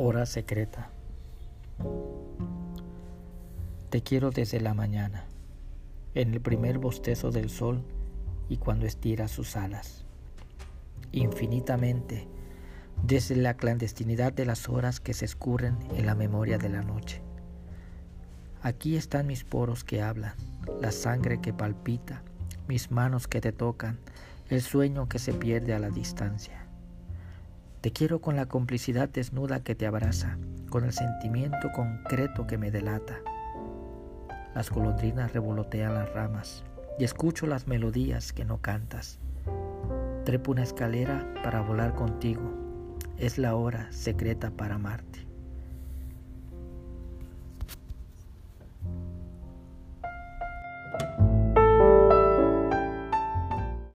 Hora secreta. Te quiero desde la mañana, en el primer bostezo del sol y cuando estira sus alas. Infinitamente, desde la clandestinidad de las horas que se escurren en la memoria de la noche. Aquí están mis poros que hablan, la sangre que palpita, mis manos que te tocan, el sueño que se pierde a la distancia. Te quiero con la complicidad desnuda que te abraza, con el sentimiento concreto que me delata. Las golondrinas revolotean las ramas y escucho las melodías que no cantas. Trepo una escalera para volar contigo. Es la hora secreta para amarte.